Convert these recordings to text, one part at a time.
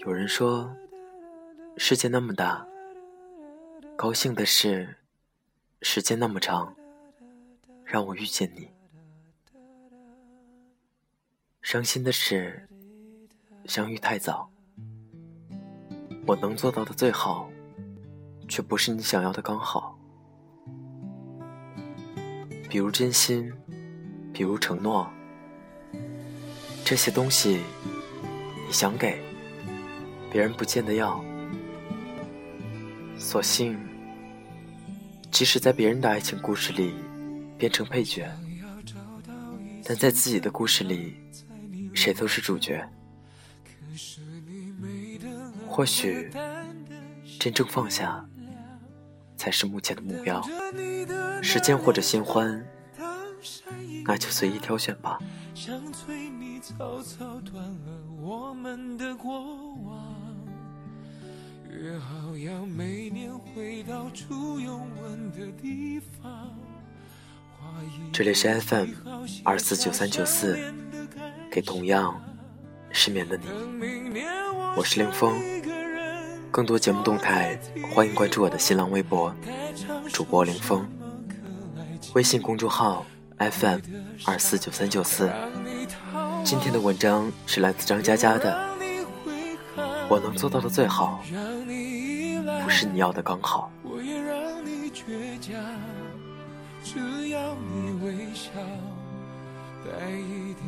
有人说，世界那么大，高兴的是时间那么长，让我遇见你；伤心的是相遇太早。我能做到的最好，却不是你想要的刚好。比如真心，比如承诺，这些东西，你想给。别人不见得要，所幸，即使在别人的爱情故事里变成配角，但在自己的故事里，谁都是主角。或许，真正放下，才是目前的目标。时间或者新欢，那就随意挑选吧。约好要每年回到初拥吻的地方。这里是 FM 二四九三九四，给同样失眠的你，我是凌风。更多节目动态，欢迎关注我的新浪微博主播凌风，微信公众号 FM 二四九三九四。今天的文章是来自张嘉佳的，我能做到的最好。不是你要的刚好。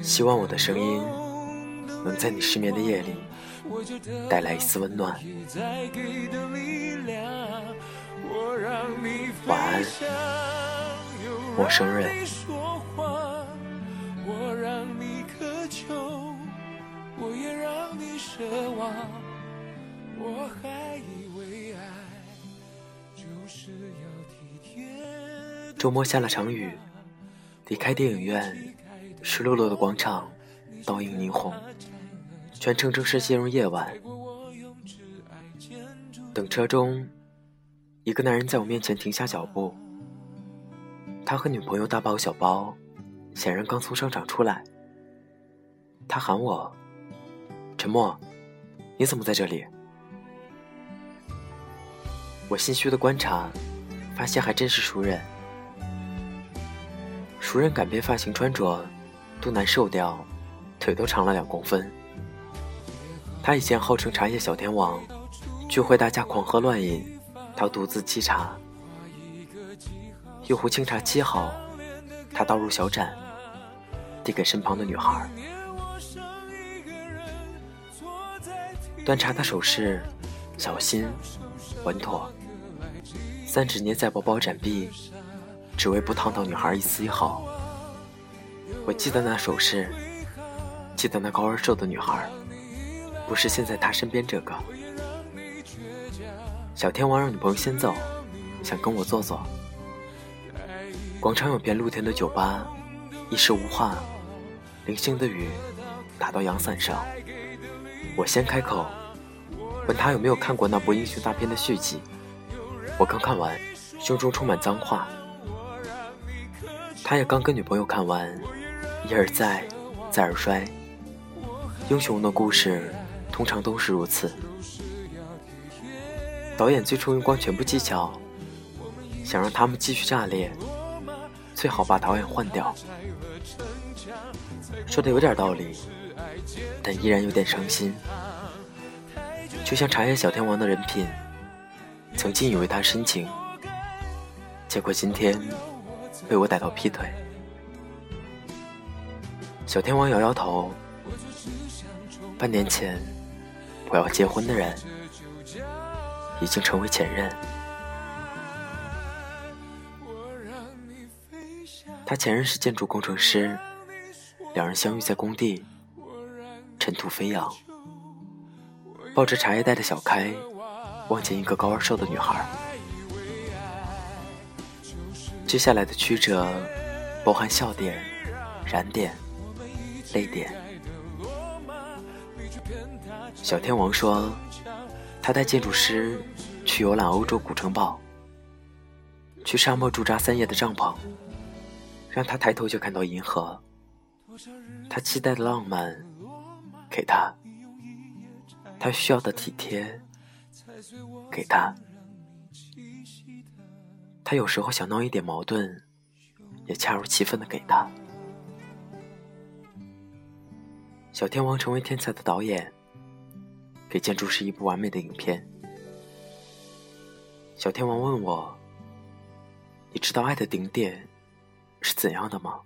希望我的声音能在你失眠的夜里带来一丝温暖。晚安，陌生人。周末下了场雨，离开电影院，湿漉漉的广场，倒映霓虹，全程正式进入夜晚。等车中，一个男人在我面前停下脚步。他和女朋友大包小包，显然刚从商场出来。他喊我：“陈默，你怎么在这里？”我心虚的观察，发现还真是熟人。熟人改变发型穿着，都难受掉，腿都长了两公分。他以前号称茶叶小天王，聚会大家狂喝乱饮，他独自沏茶。一壶清茶沏好，他倒入小盏，递给身旁的女孩。端茶的手势小心稳妥，三指捏在薄薄展臂。只为不烫到女孩一丝一毫。我记得那手势，记得那高而瘦的女孩，不是现在他身边这个。小天王让女朋友先走，想跟我坐坐。广场有片露天的酒吧，一时无话。零星的雨打到阳伞上，我先开口，问他有没有看过那部英雄大片的续集。我刚看完，胸中充满脏话。他也刚跟女朋友看完，一而再，再而衰。英雄的故事通常都是如此。导演最初用光全部技巧，想让他们继续炸裂，最好把导演换掉。说的有点道理，但依然有点伤心。就像茶叶小天王的人品，曾经以为他深情，结果今天。被我逮到劈腿，小天王摇摇头。半年前我要结婚的人，已经成为前任。他前任是建筑工程师，两人相遇在工地，尘土飞扬。抱着茶叶袋的小开，望见一个高而瘦的女孩。接下来的曲折，包含笑点、燃点、泪点。小天王说，他带建筑师去游览欧洲古城堡，去沙漠驻扎三夜的帐篷，让他抬头就看到银河。他期待的浪漫，给他；他需要的体贴，给他。他有时候想闹一点矛盾，也恰如其分的给他。小天王成为天才的导演，给建筑师一部完美的影片。小天王问我：“你知道爱的顶点是怎样的吗？”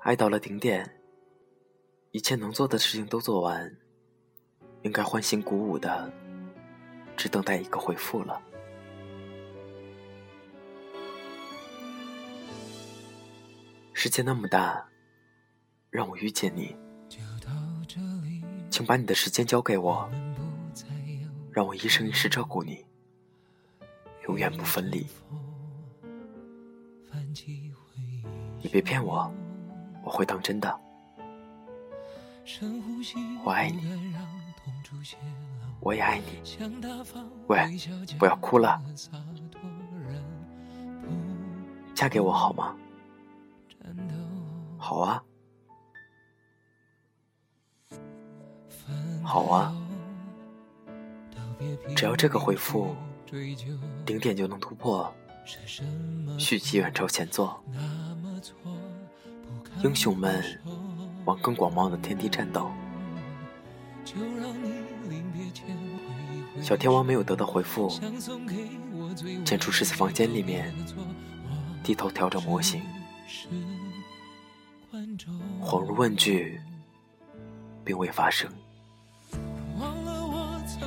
爱到了顶点，一切能做的事情都做完，应该欢欣鼓舞的，只等待一个回复了。世界那么大，让我遇见你，请把你的时间交给我，让我一生一世照顾你，永远不分离。你别骗我。我会当真的，我爱你，我也爱你。喂，不要哭了，嫁给我好吗？好啊，好啊，只要这个回复，顶点就能突破，续集远超前作。英雄们往更广袤的天地战斗。小天王没有得到回复，建筑师在房间里面低头调整模型，恍如问句，并未发生。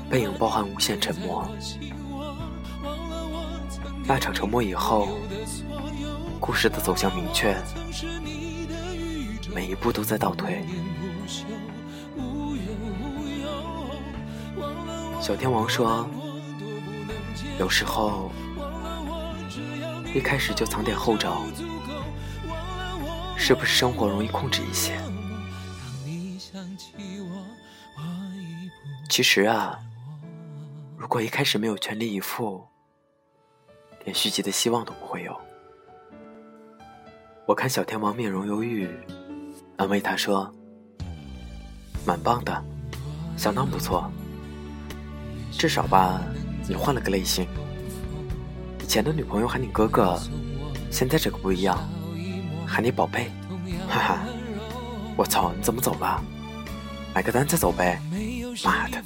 背影包含无限沉默。那场沉默以后，故事的走向明确。每一步都在倒退。小天王说：“有时候，一开始就藏点后招，是不是生活容易控制一些？”其实啊，如果一开始没有全力以赴，连续集的希望都不会有。我看小天王面容忧郁。安慰他说：“蛮棒的，相当不错。至少吧，你换了个类型。以前的女朋友喊你哥哥，现在这个不一样，喊你宝贝。哈哈，我操，你怎么走了？买个单再走呗。妈的！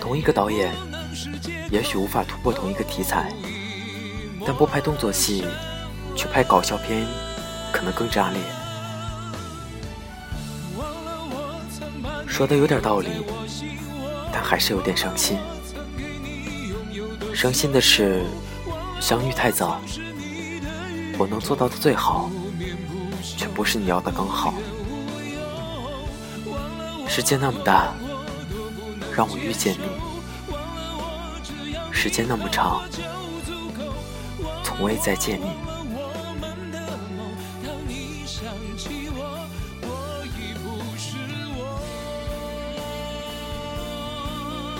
同一个导演，也许无法突破同一个题材，但不拍动作戏。”去拍搞笑片，可能更炸裂。说的有点道理，但还是有点伤心。伤心的是，相遇太早，我能做到的最好，却不是你要的刚好。世界那么大，让我遇见你；时间那么长，从未再见你。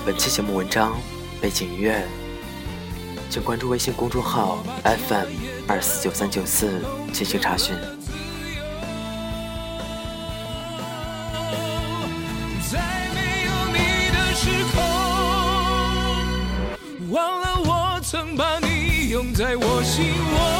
本期节目文章背景音乐，请关注微信公众号 FM 二四九三九四进行查询。在我心窝，